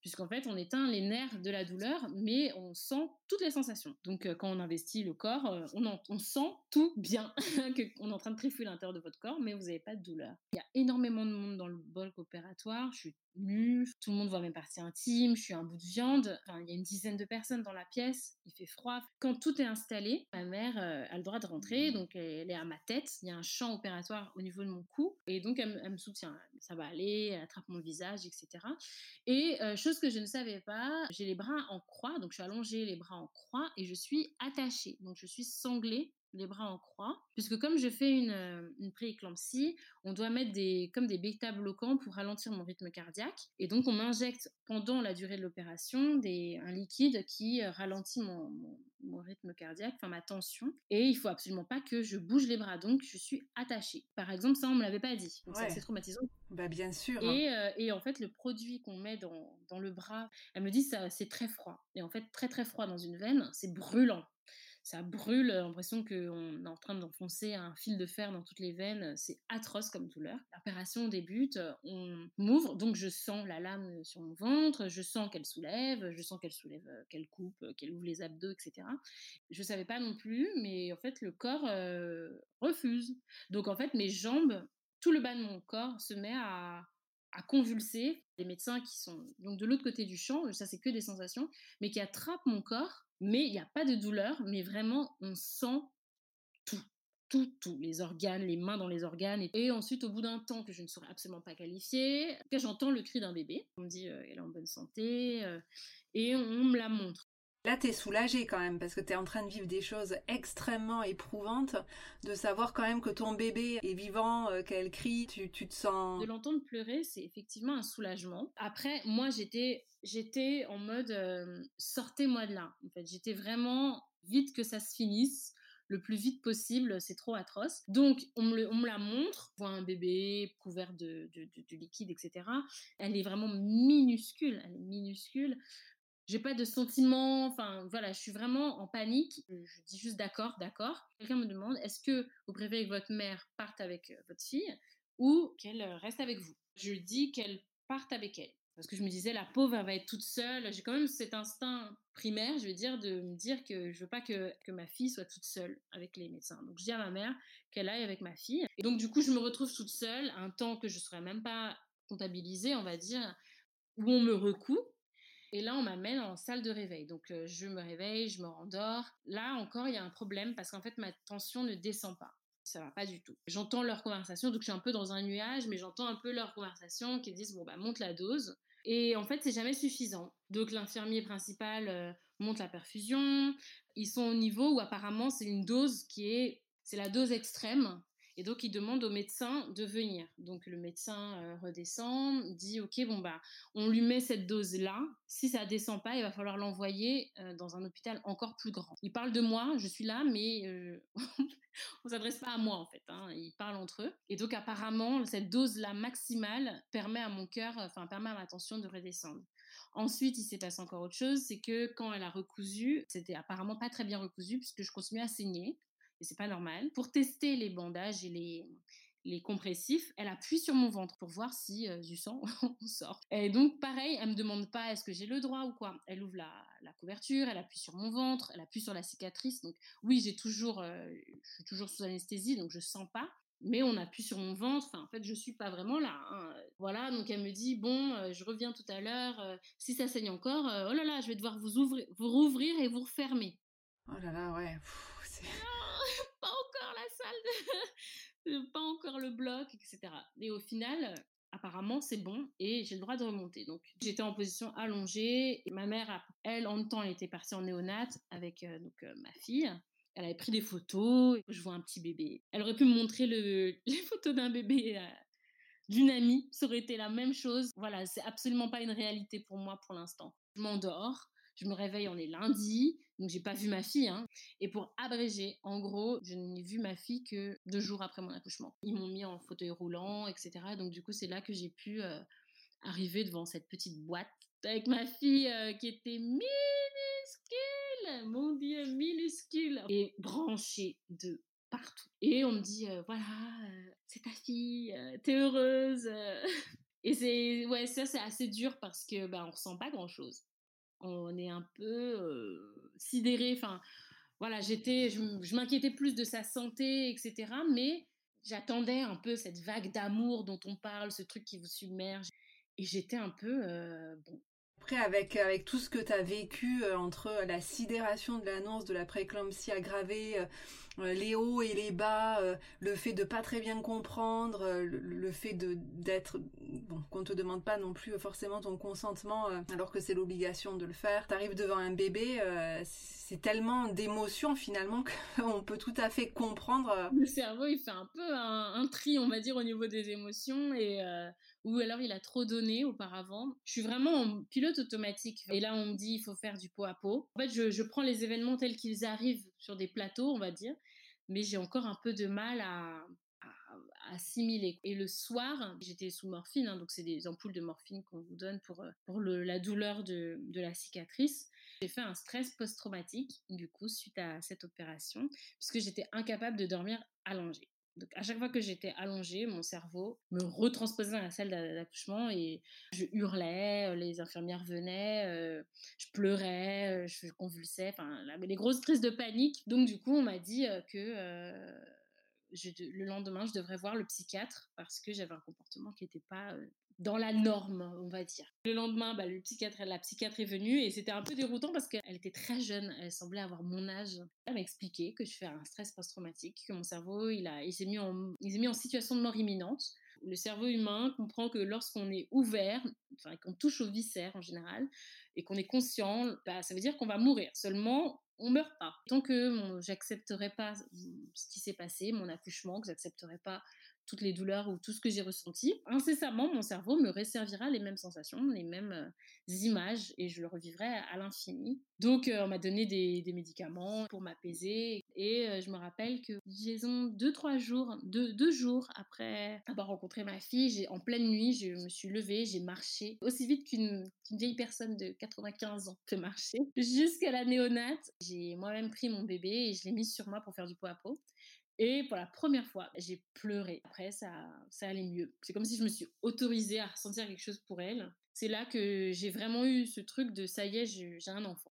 puisqu'en fait, on éteint les nerfs de la douleur, mais on sent toutes les sensations. Donc, euh, quand on investit le corps, euh, on, sent tout bien, qu'on est en train de trifouiller l'intérieur de votre corps, mais vous n'avez pas de douleur. Il y a énormément de monde dans le bloc opératoire. Je suis nue, tout le monde voit mes parties intimes, je suis un bout de viande. Enfin, il y a une dizaine de personnes dans la pièce, il fait froid. Quand tout est installé, ma mère euh, a le droit de rentrer, donc elle est à ma tête. Il y a un champ opératoire au niveau de mon cou, et donc elle, elle me soutient. Ça va aller, elle attrape mon visage, etc. Et euh, chose que je ne savais pas, j'ai les bras en croix, donc je suis allongée les bras en croix et je suis attachée. Donc je suis sanglée les bras en croix, puisque comme je fais une, euh, une prééclampsie, on doit mettre des, comme des bêta-bloquants pour ralentir mon rythme cardiaque. Et donc, on m'injecte pendant la durée de l'opération un liquide qui euh, ralentit mon, mon, rythme cardiaque, enfin ma tension. Et il faut absolument pas que je bouge les bras, donc je suis attachée. Par exemple, ça, on me l'avait pas dit. Donc, c'est traumatisant. Bah, bien sûr. Et, euh, et en fait, le produit qu'on met dans, dans le bras, elle me dit, ça, c'est très froid. Et en fait, très très froid dans une veine, c'est brûlant ça brûle, l'impression qu'on est en train d'enfoncer un fil de fer dans toutes les veines, c'est atroce comme douleur. L'opération débute, on m'ouvre, donc je sens la lame sur mon ventre, je sens qu'elle soulève, je sens qu'elle soulève, qu'elle coupe, qu'elle ouvre les abdos, etc. Je savais pas non plus, mais en fait le corps refuse. Donc en fait mes jambes, tout le bas de mon corps se met à, à convulser. Les médecins qui sont donc de l'autre côté du champ, ça c'est que des sensations, mais qui attrapent mon corps mais il n'y a pas de douleur, mais vraiment, on sent tout, tout, tout, les organes, les mains dans les organes. Et, ensuite, au bout d'un temps que je ne saurais absolument pas qualifier, j'entends le cri d'un bébé. On me dit, euh, elle est en bonne santé, euh, et on me la montre. Là, t'es soulagée quand même parce que t'es en train de vivre des choses extrêmement éprouvantes, de savoir quand même que ton bébé est vivant, euh, qu'elle crie, tu, tu, te sens. De l'entendre pleurer, c'est effectivement un soulagement. Après, moi, j'étais, j'étais en mode euh, sortez-moi de là. En fait, j'étais vraiment vite que ça se finisse le plus vite possible, c'est trop atroce. Donc, on me, on me, la montre, on voit un bébé couvert de, de, de, liquide, etc. Elle est vraiment minuscule, elle est minuscule. J'ai pas de sentiments, enfin voilà, je suis vraiment en panique. Je dis juste d'accord, d'accord. Quelqu'un me demande est-ce que vous préférez que votre mère parte avec euh, votre fille ou qu'elle euh, reste avec vous? Je dis qu'elle parte avec elle. Parce que je me disais, la pauvre, elle va être toute seule. J'ai quand même cet instinct primaire, je veux dire, de me dire que je veux pas que, que ma fille soit toute seule avec les médecins. Donc, je dis à ma mère qu'elle aille avec ma fille. Et donc, du coup, je me retrouve toute seule, un temps que je ne serais même pas comptabilisé, on va dire, où on me recoue. Et là, on m'amène en salle de réveil. Donc, euh, je me réveille, je me rendors. Là encore, il y a un problème parce qu'en fait, ma tension ne descend pas ça va pas du tout. J'entends leur conversation, donc je suis un peu dans un nuage, mais j'entends un peu leur conversation qui disent bon bah monte la dose. Et en fait, c'est jamais suffisant. Donc l'infirmier principal euh, monte la perfusion. Ils sont au niveau où apparemment c'est une dose qui est c'est la dose extrême et donc, il demande au médecin de venir. Donc, le médecin euh, redescend, dit Ok, bon, bah, on lui met cette dose-là. Si ça descend pas, il va falloir l'envoyer euh, dans un hôpital encore plus grand. Il parle de moi, je suis là, mais euh, on s'adresse pas à moi, en fait. Hein. Ils parlent entre eux. Et donc, apparemment, cette dose-là maximale permet à mon cœur, enfin, permet à ma tension de redescendre. Ensuite, il s'est passé encore autre chose, c'est que quand elle a recousu, c'était apparemment pas très bien recousu puisque je continuais à saigner et c'est pas normal. Pour tester les bandages et les, les compressifs, elle appuie sur mon ventre pour voir si euh, du sang sort. Et donc, pareil, elle me demande pas est-ce que j'ai le droit ou quoi. Elle ouvre la, la, couverture, elle appuie sur mon ventre, elle appuie sur la cicatrice. Donc, oui, j'ai toujours, euh, je suis toujours sous anesthésie, donc je sens pas. Mais on appuie sur mon ventre. Enfin, en fait, je suis pas vraiment là. Hein. Voilà. Donc, elle me dit bon, euh, je reviens tout à l'heure. si ça saigne encore, oh là là, je vais devoir vous ouvrir, vous rouvrir et vous refermer. Oh là là, ouais. la salle, pas encore le bloc, etc. Et au final, apparemment, c'est bon et j'ai le droit de remonter. Donc, j'étais en position allongée et ma mère, elle, en même temps, elle était partie en néonate avec euh, donc, euh, ma fille. Elle avait pris des photos. Je vois un petit bébé. Elle aurait pu me montrer le, les photos d'un bébé euh, d'une amie. Ça aurait été la même chose. Voilà, c'est absolument pas une réalité pour moi pour l'instant. Je m'endors. Je me réveille, on est lundi, donc j'ai pas vu ma fille. Hein. Et pour abréger, en gros, je n'ai vu ma fille que deux jours après mon accouchement. Ils m'ont mis en fauteuil roulant, etc. Donc du coup, c'est là que j'ai pu euh, arriver devant cette petite boîte avec ma fille euh, qui était minuscule, mon Dieu, minuscule, et branchée de partout. Et on me dit, euh, voilà, c'est ta fille, t'es heureuse. Et c'est ouais, ça c'est assez dur parce que bah, on ressent pas grand chose on est un peu sidéré. Enfin, voilà, j'étais, je, m'inquiétais plus de sa santé, etc. Mais j'attendais un peu cette vague d'amour dont on parle, ce truc qui vous submerge. Et j'étais un peu, bon, après, avec, tout ce que tu as vécu euh, entre la sidération de l'annonce de la préclampsie aggravée, euh, euh, les hauts et les bas, le fait de pas très bien comprendre, le, fait d'être bon qu'on te demande pas non plus forcément ton consentement alors que c'est l'obligation de le faire. T'arrives devant un bébé, c'est tellement d'émotions finalement qu'on peut tout à fait comprendre. Le cerveau il fait un peu un, un tri on va dire au niveau des émotions et ou alors il a trop donné auparavant. Je suis vraiment en pilote automatique. Et là, on me dit il faut faire du pot à pot. En fait, je, prends les événements tels qu'ils arrivent sur des plateaux, on va dire, mais j'ai encore un peu de mal à, assimiler. Et le soir, j'étais sous morphine, hein, donc c'est des ampoules de morphine qu'on vous donne pour, euh, pour la douleur de, de la cicatrice. J'ai fait un stress post-traumatique, du coup, suite à cette opération, puisque j'étais incapable de dormir allongée. Donc, à chaque fois que j'étais allongée, mon cerveau me retransposait dans la salle d'accouchement et je hurlais, euh, les infirmières venaient, euh, je pleurais, euh, je convulsais, enfin, les grosses crises de panique. Donc, du coup, on m'a dit que le lendemain, je devrais voir le psychiatre parce que j'avais un comportement qui n'était pas dans la norme, on va dire. Le lendemain, bah, la psychiatre est venue et c'était un peu déroutant parce qu'elle était très jeune, elle semblait avoir mon âge. Elle m'a expliqué que je fais un stress post-traumatique, que mon cerveau, il, il s'est mis, en, mis en situation de mort imminente. Le cerveau humain comprend que lorsqu'on est ouvert, enfin qu'on touche aux viscères en général, et qu'on est conscient, bah, ça veut dire qu'on va mourir. Seulement, on meurt pas. Tant que j'accepterai pas ce qui s'est passé, mon accouchement, que j'accepterai pas toutes les douleurs ou tout ce que j'ai ressenti, incessamment, mon cerveau me resservira les mêmes sensations, les mêmes euh, images et je le revivrai à l'infini. Donc, euh, on m'a donné des, médicaments pour m'apaiser et euh, je me rappelle que, disons, deux, trois jours, deux, jours après avoir rencontré ma fille, en pleine nuit, je me suis levée, j'ai marché aussi vite qu'une vieille personne de 95 ans peut marcher jusqu'à la néonate. J'ai moi-même pris mon bébé et je l'ai mis sur moi pour faire du pot à pot. Et pour la première fois, j'ai pleuré. Après, ça, ça allait mieux. C'est comme si je me suis autorisée à ressentir quelque chose pour elle. C'est là que j'ai vraiment eu ce truc de ça y est, j'ai un enfant.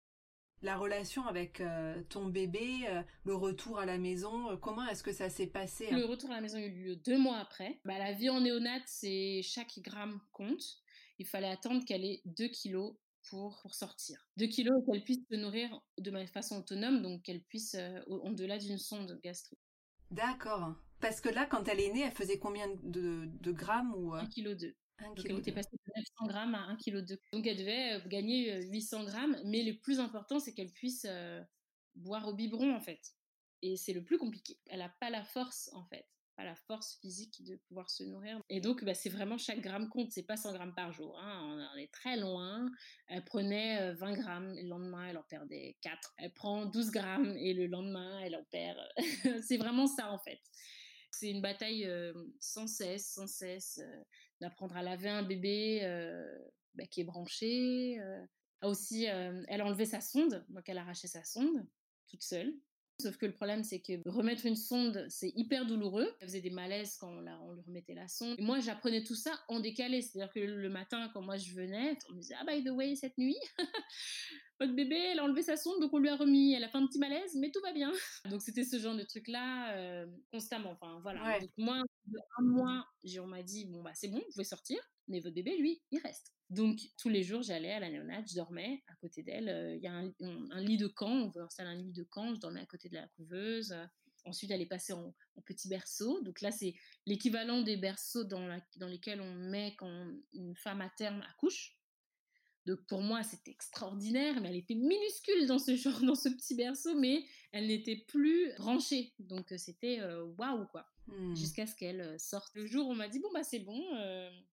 La relation avec euh, ton bébé, euh, le retour à la maison, euh, comment est-ce que ça s'est passé hein? Le retour à la maison a eu lieu deux mois après. Bah, la vie en néonate, c'est chaque gramme compte. Il fallait attendre qu'elle ait 2 kilos pour, pour sortir. 2 kilos et qu'elle puisse se nourrir de façon autonome, donc qu'elle puisse, au-delà d'une sonde gastrique. D'accord. Parce que là, quand elle est née, elle faisait combien de, de grammes ou 1 kg 2. Donc elle était passée de 900 grammes à 1 kg 2. Donc elle devait euh, gagner 800 euh, grammes, mais le plus important, c'est qu'elle puisse euh, boire au biberon en fait. Et c'est le plus compliqué. Elle n'a pas la force en fait la force physique de pouvoir se nourrir. Et donc, bah, c'est vraiment chaque gramme compte, c'est pas 100 grammes par jour. Hein. On est très loin. Elle prenait 20 euh, grammes, le lendemain, elle en perdait 4. Elle prend 12 grammes et le lendemain, elle en perd. c'est vraiment ça, en fait. C'est une bataille euh, sans cesse, sans cesse, euh, d'apprendre à laver un bébé bah, qui est branché. aussi, elle enlevait sa sonde, donc elle arrachait sa sonde toute seule. Sauf que le problème, c'est que remettre une sonde, c'est hyper douloureux. Elle faisait des malaises quand on, on lui remettait la sonde. Et moi, j'apprenais tout ça en décalé. C'est-à-dire que le matin, quand moi je venais, on me disait Ah, by the way, cette nuit, votre bébé, elle a enlevé sa sonde, donc on lui a remis. Elle a fait un petit malaise, mais tout va bien. Donc c'était ce genre de truc-là euh, constamment. Enfin, voilà. Donc moi, un mois, on m'a dit Bon, bah, c'est bon, vous pouvez sortir. Mais votre bébé, lui, il reste. Donc, tous les jours, j'allais à la néonate, je dormais à côté d'elle. Il y a un, lit de camp, on veut installer un lit de camp, je dormais à côté de la couveuse. Ensuite, elle est passée en, petit berceau. Donc là, c'est l'équivalent des berceaux dans, dans lesquels on met quand une femme à terme accouche. Donc pour moi, c'était extraordinaire, mais elle était minuscule dans ce genre, dans ce petit berceau, mais elle n'était plus branchée. Donc c'était waouh quoi. Mmh. Jusqu'à ce qu'elle sorte. Le jour, on m'a dit bon bah c'est bon,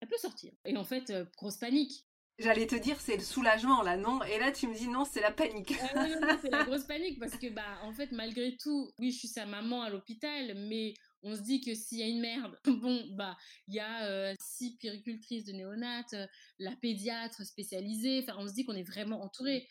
elle peut sortir. Et en fait, grosse panique. J'allais te dire c'est le soulagement là, non? Et là tu me dis non, c'est la panique. Ah c'est la grosse panique parce que bah en fait malgré tout, oui je suis sa maman à l'hôpital, mais on se dit que s'il y a une merde, bon, bah, il y a euh, six péricultrices de néonates, euh, la pédiatre spécialisée, enfin, on se dit qu'on est vraiment entouré.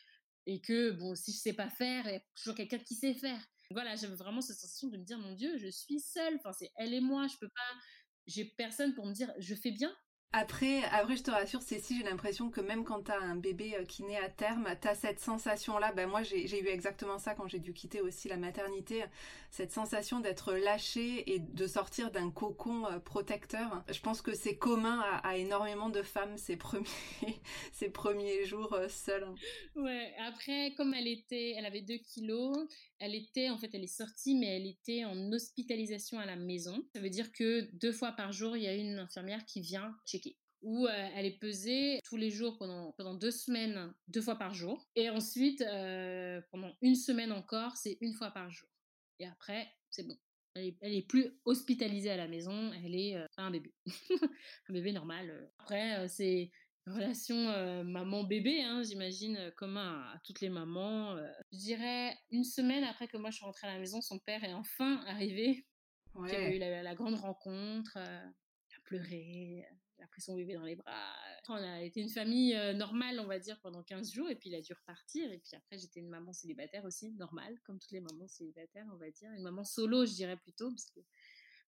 Et que, bon, si je sais pas faire, il y a toujours quelqu'un qui sait faire. Voilà, j'avais vraiment cette sensation de me dire, mon Dieu, je suis seule, enfin, c'est elle et moi, je peux pas, j'ai personne pour me dire, je fais bien, après, après, je te rassure, Cécile, j'ai l'impression que même quand t'as un bébé euh, qui naît à terme, t'as cette sensation-là. Ben moi, j'ai eu exactement ça quand j'ai dû quitter aussi la maternité, cette sensation d'être lâchée et de sortir d'un cocon euh, protecteur. Je pense que c'est commun à, énormément de femmes ces premiers, ces premiers jours euh, seuls. Ouais. Après, comme elle était, elle avait 2 kilos, elle était, en fait, elle est sortie, mais elle était en hospitalisation à la maison. Ça veut dire que deux fois par jour, il y a une infirmière qui vient checker où euh, elle est pesée tous les jours pendant, pendant deux semaines, deux fois par jour. Et ensuite, euh, pendant une semaine encore, c'est une fois par jour. Et après, c'est bon. Elle est, plus hospitalisée à la maison, elle est euh, un bébé. un bébé normal. Après, c'est relation maman-bébé, hein, j'imagine, commun à, toutes les mamans. je dirais une semaine après que moi je suis rentrée à la maison, son père est enfin arrivé. Ouais. Il a eu la, la grande rencontre, il a pleuré, il a pris son bébé dans les bras. On a été une famille euh, normale, on va dire, pendant 15 jours, et puis il a dû repartir. Et puis après, j'étais une maman célibataire aussi, normale, comme toutes les mamans célibataires, on va dire. Une maman solo, je dirais plutôt, parce que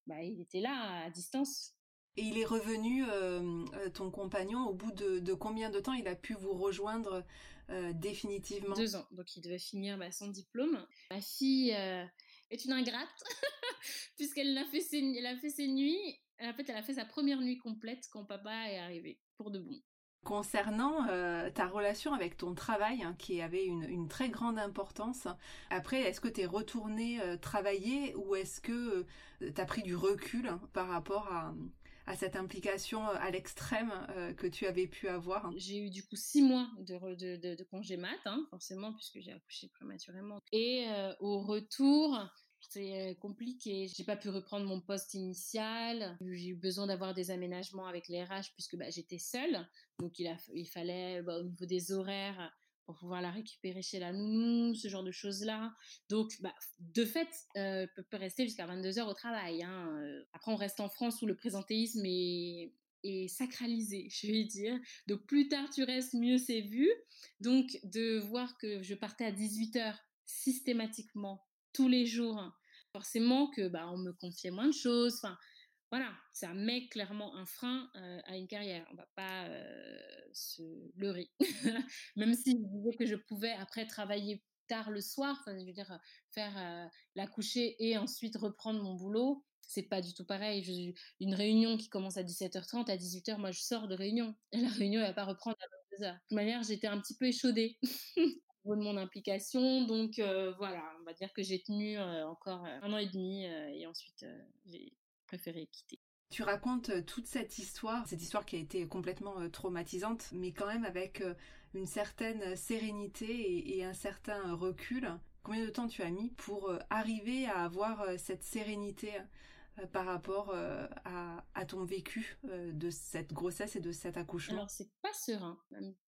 bah, il était là, à distance. Et il est revenu, euh, euh, ton compagnon, au bout de, combien de temps il a pu vous rejoindre définitivement? Deux ans, donc il devait finir bah, son diplôme. Ma fille est une ingrate, puisqu'elle a, fait elle a fait ses nuits en fait, elle a fait sa première nuit complète quand papa est arrivé, pour de bon. Concernant euh, ta relation avec ton travail, hein, qui avait une, très grande importance, après, est-ce que tu es retourné euh, travailler ou est-ce que euh, tu as pris du recul hein, par rapport à, cette implication à l'extrême que tu avais pu avoir J'ai eu du coup six mois de, congé mat, hein, forcément, puisque j'ai accouché prématurément. Et au retour, c'est compliqué. J'ai pas pu reprendre mon poste initial. J'ai eu besoin d'avoir des aménagements avec les RH puisque bah, j'étais seule. Donc il, a, il fallait, bah, au niveau des horaires, pour pouvoir la récupérer chez la nounou, ce genre de choses-là. Donc, bah, de fait, euh, peut, rester jusqu'à 22 heures au travail. Hein. Après, on reste en France où le présentéisme est, sacralisé, je vais dire. Donc, plus tard tu restes, mieux c'est vu. Donc, de voir que je partais à 18 heures systématiquement tous les jours, forcément que bah, on me confiait moins de choses. Voilà, ça met clairement un frein à une carrière. On va pas se leurrer. Même si je disais que je pouvais après travailler tard le soir, je veux dire, faire la coucher et ensuite reprendre mon boulot, c'est pas du tout pareil. Une réunion qui commence à 17h30, à 18h, moi je sors de réunion. Et la réunion, elle va pas reprendre à 22h. De toute manière, j'étais un petit peu échaudée de mon implication. Donc voilà, on va dire que j'ai tenu encore un an et demi et ensuite j'ai préféré quitter. Tu racontes euh, toute cette histoire, cette histoire qui a été complètement euh, traumatisante, mais quand même avec euh, une certaine sérénité et, un certain recul. Combien de temps tu as mis pour arriver à avoir cette sérénité par rapport à, ton vécu de cette grossesse et de cet accouchement? Alors c'est pas serein,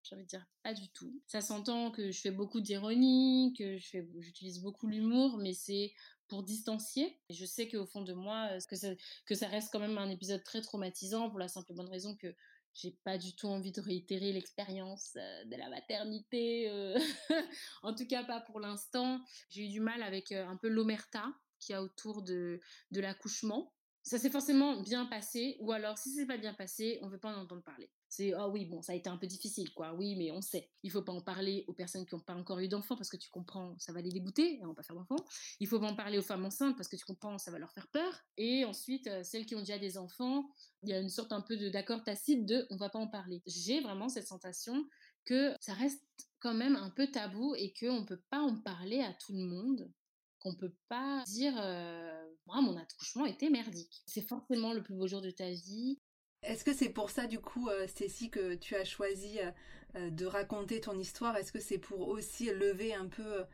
j'ai envie de dire pas du tout. Ça s'entend que je fais beaucoup d'ironie, que j'utilise beaucoup l'humour, mais c'est pour distancier. Et je sais qu'au fond de moi, euh, que ça, reste quand même un épisode très traumatisant pour la simple et bonne raison que j'ai pas du tout envie de réitérer l'expérience euh, de la maternité. Euh. en tout cas, pas pour l'instant. J'ai eu du mal avec un peu l'omerta qu'il y a autour de, de l'accouchement. Ça s'est forcément bien passé, ou alors si c'est pas bien passé, on veut pas en entendre parler. C'est ah oui, bon, ça a été un peu difficile, quoi. Oui, mais on sait. Il faut pas en parler aux personnes qui n'ont pas encore eu d'enfants parce que tu comprends, ça va les dégoûter, elles vont pas faire d'enfants. Il faut pas en parler aux femmes enceintes parce que tu comprends, ça va leur faire peur. Et ensuite, euh, celles qui ont déjà des enfants, il y a une sorte un peu d'accord tacite de on va pas en parler. J'ai vraiment cette sensation que ça reste quand même un peu tabou et qu'on peut pas en parler à tout le monde qu'on peut pas dire euh, moi mon accouchement était merdique. C'est forcément le plus beau jour de ta vie. Est-ce que c'est pour ça, du coup, euh, Stécie, que tu as choisi euh, euh, de raconter ton histoire? Est-ce que c'est pour aussi lever un peu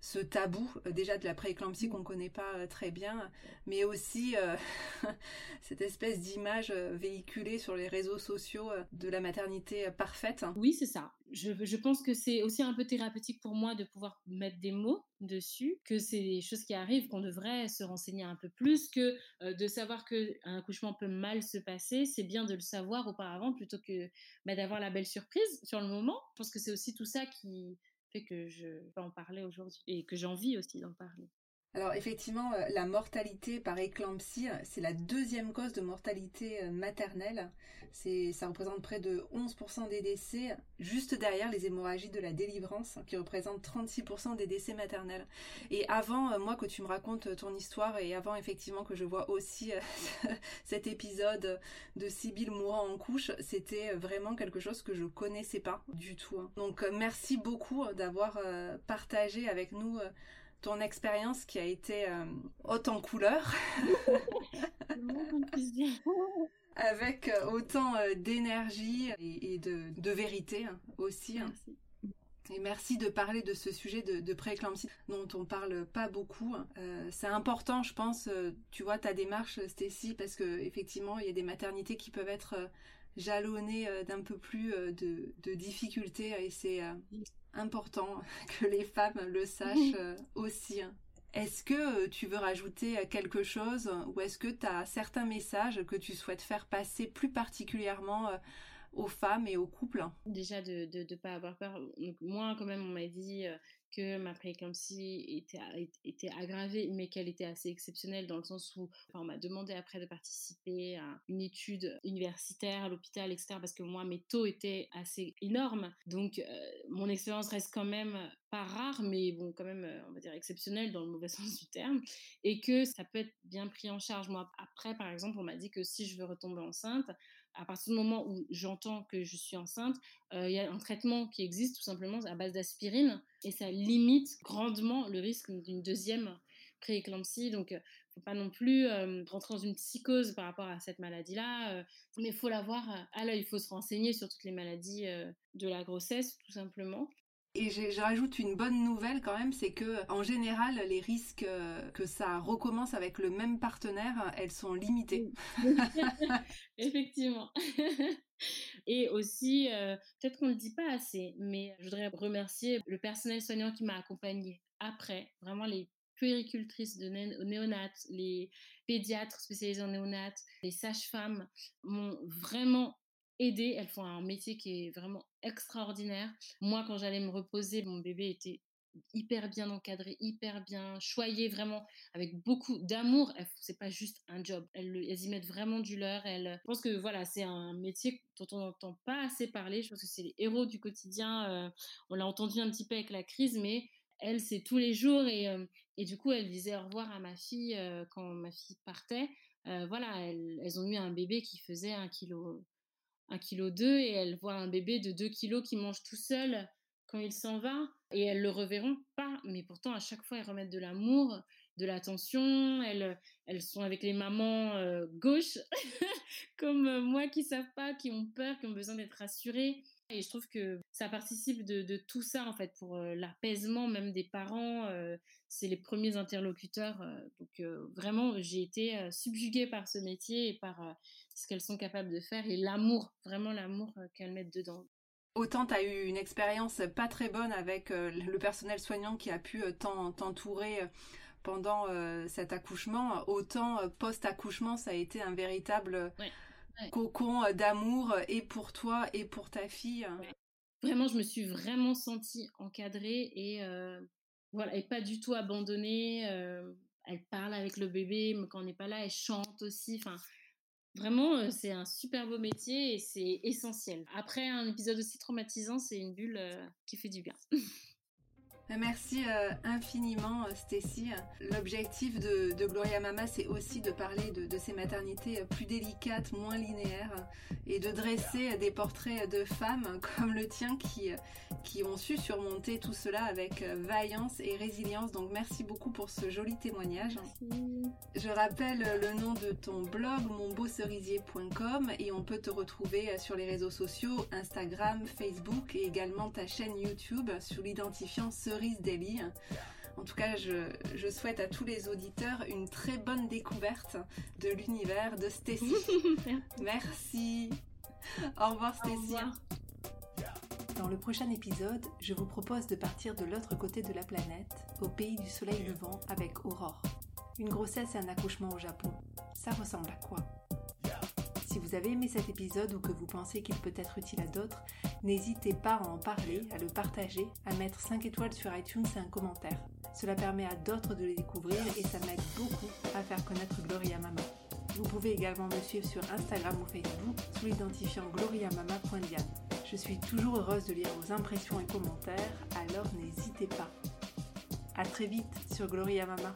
ce tabou déjà de la prééclampsie qu'on ne connaît pas très bien, mais aussi cette espèce d'image véhiculée sur les réseaux sociaux de la maternité parfaite? Oui, c'est ça. Je, pense que c'est aussi un peu thérapeutique pour moi de pouvoir mettre des mots dessus, que c'est des choses qui arrivent, qu'on devrait se renseigner un peu plus, que de savoir qu'un accouchement peut mal se passer, c'est bien de le savoir auparavant plutôt que bah, d'avoir la belle surprise sur le moment. Je pense que c'est aussi tout ça qui fait que je peux en parler aujourd'hui et que j'ai envie aussi d'en parler. Alors effectivement, euh, la mortalité par éclampsie, c'est la deuxième cause de mortalité euh, maternelle. C'est, ça représente près de 11% des décès, juste derrière les hémorragies de la délivrance, qui représentent 36% des décès maternels. Et avant, euh, moi, que tu me racontes ton histoire, et avant effectivement que je vois aussi cet épisode de Sibylle mourant en couche, c'était vraiment quelque chose que je connaissais pas du tout. Hein. Donc merci beaucoup d'avoir partagé avec nous ton expérience qui a été euh, haute en couleurs. Avec euh, autant euh, d'énergie et, de, vérité hein, aussi. Hein. Et merci de parler de ce sujet de, de prééclampsie dont on parle pas beaucoup. Hein. c'est important, je pense, tu vois, ta démarche, Stécie, parce que effectivement, il y a des maternités qui peuvent être jalonnées d'un peu plus de, de difficultés et c'est important que les femmes le sachent euh, aussi. Est-ce que euh, tu veux rajouter euh, quelque chose ou est-ce que tu as certains messages que tu souhaites faire passer plus particulièrement aux femmes et aux couples? Déjà de ne pas avoir peur. moi, quand même, on m'a dit que ma prééclampsie était, était aggravée, mais qu'elle était assez exceptionnelle dans le sens où on m'a demandé après de participer à une étude universitaire à l'hôpital, etc. Parce que moi, mes taux étaient assez énormes. Donc, mon expérience reste quand même pas rare, mais bon, quand même, on va dire exceptionnelle dans le mauvais sens du terme. Et que ça peut être bien pris en charge. Moi, après, par exemple, on m'a dit que si je veux retomber enceinte, à partir du moment où j'entends que je suis enceinte, il y a un traitement qui existe tout simplement à base d'aspirine et ça limite grandement le risque d'une deuxième prééclampsie. Donc, il ne faut pas non plus rentrer dans une psychose par rapport à cette maladie-là, mais il faut l'avoir à l'œil. Il faut se renseigner sur toutes les maladies de la grossesse, tout simplement. Et je rajoute une bonne nouvelle quand même, c'est que en général, les risques euh, que ça recommence avec le même partenaire, elles sont limitées. Effectivement. Et aussi, euh, peut-être qu'on ne le dit pas assez, mais je voudrais remercier le personnel soignant qui m'a accompagnée après, vraiment les puéricultrices de néonates, les pédiatres spécialisés en néonates, les sages-femmes m'ont vraiment aidé. Elles font un métier qui est vraiment extraordinaire. Moi, quand j'allais me reposer, mon bébé était hyper bien encadré, hyper bien choyé, vraiment avec beaucoup d'amour. C'est pas juste un job. Elles, y mettent vraiment du leur. Elles, je pense que voilà, c'est un métier dont on n'entend pas assez parler. Je pense que c'est les héros du quotidien. Euh, on l'a entendu un petit peu avec la crise, mais elle, c'est tous les jours. Et, euh, et, du coup, elle disait au revoir à ma fille euh, quand ma fille partait. Voilà, elles, ont eu un bébé qui faisait un kilo, un kilo deux et elles voient un bébé de 2 kilos qui mange tout seul quand il s'en va et elles le reverront pas. Mais pourtant, à chaque fois, elles remettent de l'amour, de l'attention. Elles, elles sont avec les mamans gauches, comme moi qui savent pas, qui ont peur, qui ont besoin d'être rassurées. Et je trouve que ça participe de, tout ça, en fait, pour euh, l'apaisement même des parents. Euh, c'est les premiers interlocuteurs. Euh, donc, vraiment, j'ai été subjuguée par ce métier et par ce qu'elles sont capables de faire et l'amour, vraiment l'amour qu'elles mettent dedans. Autant tu as eu une expérience pas très bonne avec le personnel soignant qui a pu t'entourer pendant cet accouchement, autant post-accouchement, ça a été un véritable cocon euh, d'amour euh, et pour toi et pour ta fille. Vraiment, je me suis vraiment sentie encadrée et euh, voilà, et pas du tout abandonnée. elle parle avec le bébé, mais quand on n'est pas là, elle chante aussi. Enfin, vraiment, c'est un super beau métier et c'est essentiel. Après un épisode aussi traumatisant, c'est une bulle qui fait du bien. Merci euh, infiniment euh, Stécie. L'objectif de, Gloria Mama, c'est aussi de parler de, ces maternités plus délicates, moins linéaires, et de dresser des portraits de femmes comme le tien qui, qui ont su surmonter tout cela avec vaillance et résilience. Donc merci beaucoup pour ce joli témoignage. Je rappelle le nom de ton blog monbeaucerisier.com et on peut te retrouver sur les réseaux sociaux Instagram, Facebook et également ta chaîne YouTube sur l'identifiant Cerise Daily. En tout cas, je, souhaite à tous les auditeurs une très bonne découverte de l'univers de Stécie. Merci. Au revoir Stécie. Dans le prochain épisode, je vous propose de partir de l'autre côté de la planète, au pays du soleil levant avec Aurore. Une grossesse et un accouchement au Japon, ça ressemble à quoi? Si vous avez aimé cet épisode ou que vous pensez qu'il peut être utile à d'autres, n'hésitez pas à en parler, à le partager, à mettre 5 étoiles sur iTunes et un commentaire. Cela permet à d'autres de les découvrir et ça m'aide beaucoup à faire connaître Gloria Mama. Vous pouvez également me suivre sur Instagram ou Facebook sous l'identifiant gloriamama.diane. Je suis toujours heureuse de lire vos impressions et commentaires, alors n'hésitez pas. A très vite sur Gloria Mama.